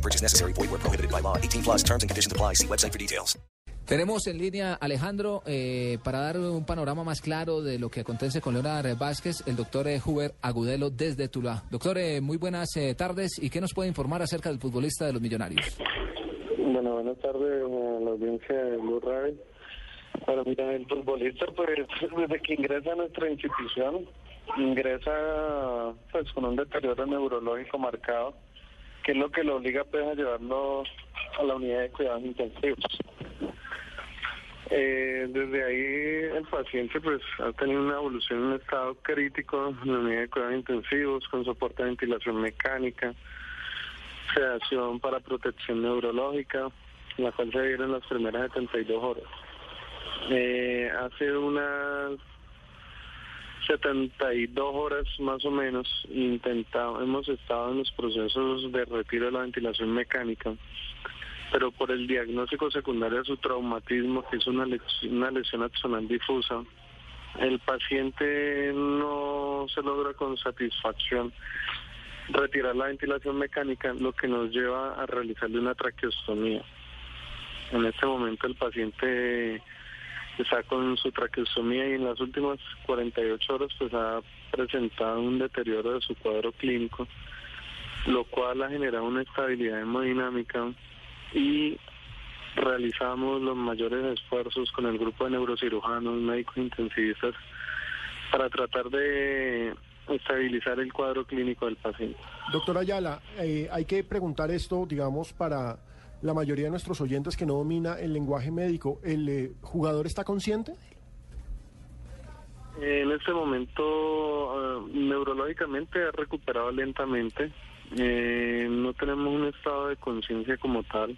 No purchase necessary. Void where prohibited by law. 18 plus terms and conditions apply. See website for details. Tenemos en línea Alejandro eh, para dar un panorama más claro de lo que acontece con Leonardo Vázquez, el doctor eh, Huber Agudelo desde Tuluá. Doctor, eh, muy buenas eh, tardes y qué nos puede informar acerca del futbolista de los Millonarios. Bueno, buenas tardes a la audiencia de Blue Radio. Bueno, mira, el futbolista, pues, desde que ingresa a nuestra institución, ingresa pues con un deterioro neurológico marcado, que es lo que lo obliga pues a llevarlo a la unidad de cuidados intensivos. Eh, desde ahí el paciente pues ha tenido una evolución en un estado crítico en la unidad de cuidados intensivos con soporte de ventilación mecánica, sedación para protección neurológica, la cual se dieron las primeras 72 horas. Eh, hace unas 72 horas más o menos intentado, hemos estado en los procesos de retiro de la ventilación mecánica, pero por el diagnóstico secundario de su traumatismo, que es una lesión, una lesión axonal difusa, el paciente no se logra con satisfacción retirar la ventilación mecánica, lo que nos lleva a realizarle una traqueostomía. En este momento el paciente está con su traqueostomía y en las últimas 48 horas pues ha presentado un deterioro de su cuadro clínico, lo cual ha generado una estabilidad hemodinámica y realizamos los mayores esfuerzos con el grupo de neurocirujanos, médicos intensivistas para tratar de estabilizar el cuadro clínico del paciente. Doctor Ayala, eh, hay que preguntar esto, digamos, para la mayoría de nuestros oyentes que no domina el lenguaje médico. ¿El eh, jugador está consciente? En este momento, eh, neurológicamente ha recuperado lentamente. Eh, no tenemos un estado de conciencia como tal.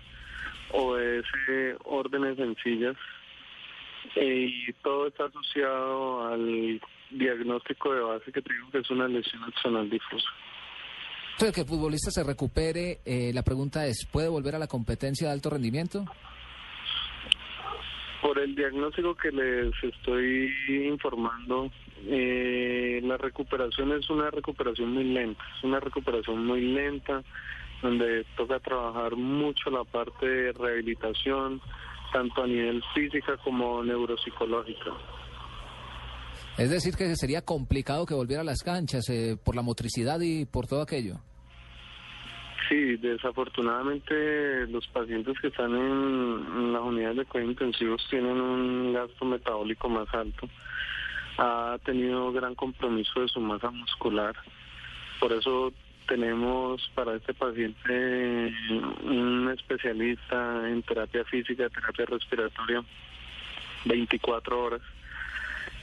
Obedece órdenes sencillas. Y todo está asociado al diagnóstico de base que te digo que es una lesión axonal difusa. Entonces, que el futbolista se recupere, eh, la pregunta es, ¿puede volver a la competencia de alto rendimiento? Por el diagnóstico que les estoy informando, eh, la recuperación es una recuperación muy lenta, es una recuperación muy lenta, donde toca trabajar mucho la parte de rehabilitación, tanto a nivel física como neuropsicológica. Es decir, que sería complicado que volviera a las canchas eh, por la motricidad y por todo aquello. Sí, desafortunadamente los pacientes que están en, en las unidades de cuidados intensivos tienen un gasto metabólico más alto. Ha tenido gran compromiso de su masa muscular. Por eso tenemos para este paciente un especialista en terapia física, terapia respiratoria, 24 horas.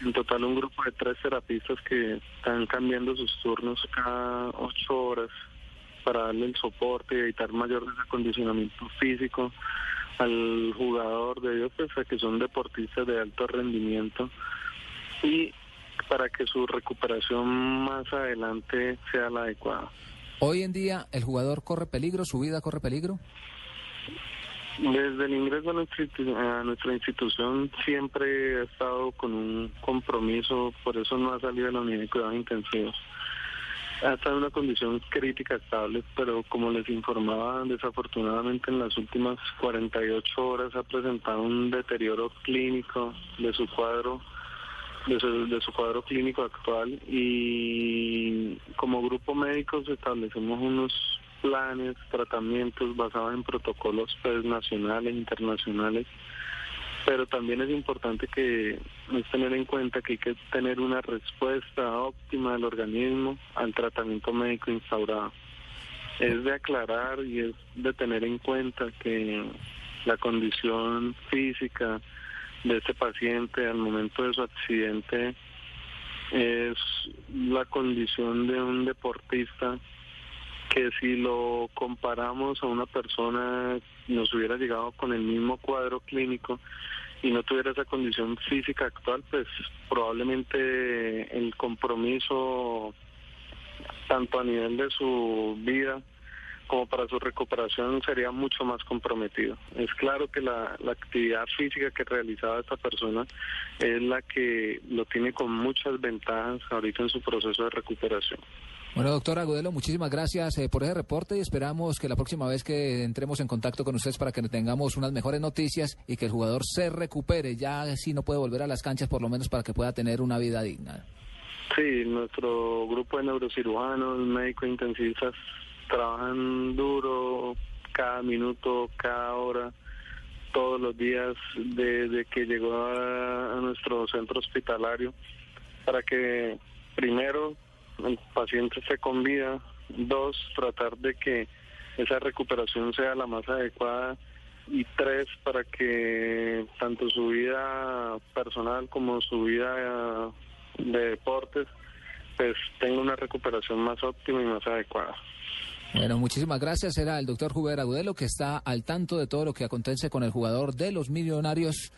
En total un grupo de tres terapistas que están cambiando sus turnos cada ocho horas para darle el soporte y evitar mayor desacondicionamiento físico al jugador de ellos, pues a que son deportistas de alto rendimiento y para que su recuperación más adelante sea la adecuada. Hoy en día, ¿el jugador corre peligro? ¿Su vida corre peligro? Desde el ingreso a nuestra, institución siempre ha estado con un compromiso, por eso no ha salido de la unidad de cuidados intensivos. Ha estado en una condición crítica estable, pero como les informaba, desafortunadamente en las últimas 48 horas ha presentado un deterioro clínico de su cuadro de su, de su cuadro clínico actual y como grupo médicos establecemos unos planes, tratamientos basados en protocolos pues, nacionales, internacionales, pero también es importante que es tener en cuenta que hay que tener una respuesta óptima del organismo al tratamiento médico instaurado. Es de aclarar y es de tener en cuenta que la condición física de este paciente al momento de su accidente es la condición de un deportista que si lo comparamos a una persona nos hubiera llegado con el mismo cuadro clínico y no tuviera esa condición física actual, pues probablemente el compromiso tanto a nivel de su vida como para su recuperación sería mucho más comprometido. Es claro que la, la, actividad física que realizaba esta persona es la que lo tiene con muchas ventajas ahorita en su proceso de recuperación. Bueno, doctor Agudelo, muchísimas gracias eh, por ese reporte y esperamos que la próxima vez que entremos en contacto con ustedes para que tengamos unas mejores noticias y que el jugador se recupere, ya si no puede volver a las canchas, por lo menos para que pueda tener una vida digna. Sí, nuestro grupo de neurocirujanos, médicos intensivistas, trabajan duro cada minuto, cada hora, todos los días desde que llegó a nuestro centro hospitalario para que primero el paciente esté con vida, dos, tratar de que esa recuperación sea la más adecuada y tres, para que tanto su vida personal como su vida de deportes pues tenga una recuperación más óptima y más adecuada. Bueno, muchísimas gracias. Era el doctor Juber Agudelo que está al tanto de todo lo que acontece con el jugador de los millonarios,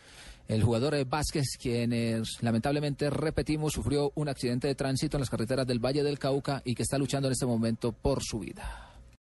el jugador Vázquez, quien lamentablemente, repetimos, sufrió un accidente de tránsito en las carreteras del Valle del Cauca y que está luchando en este momento por su vida.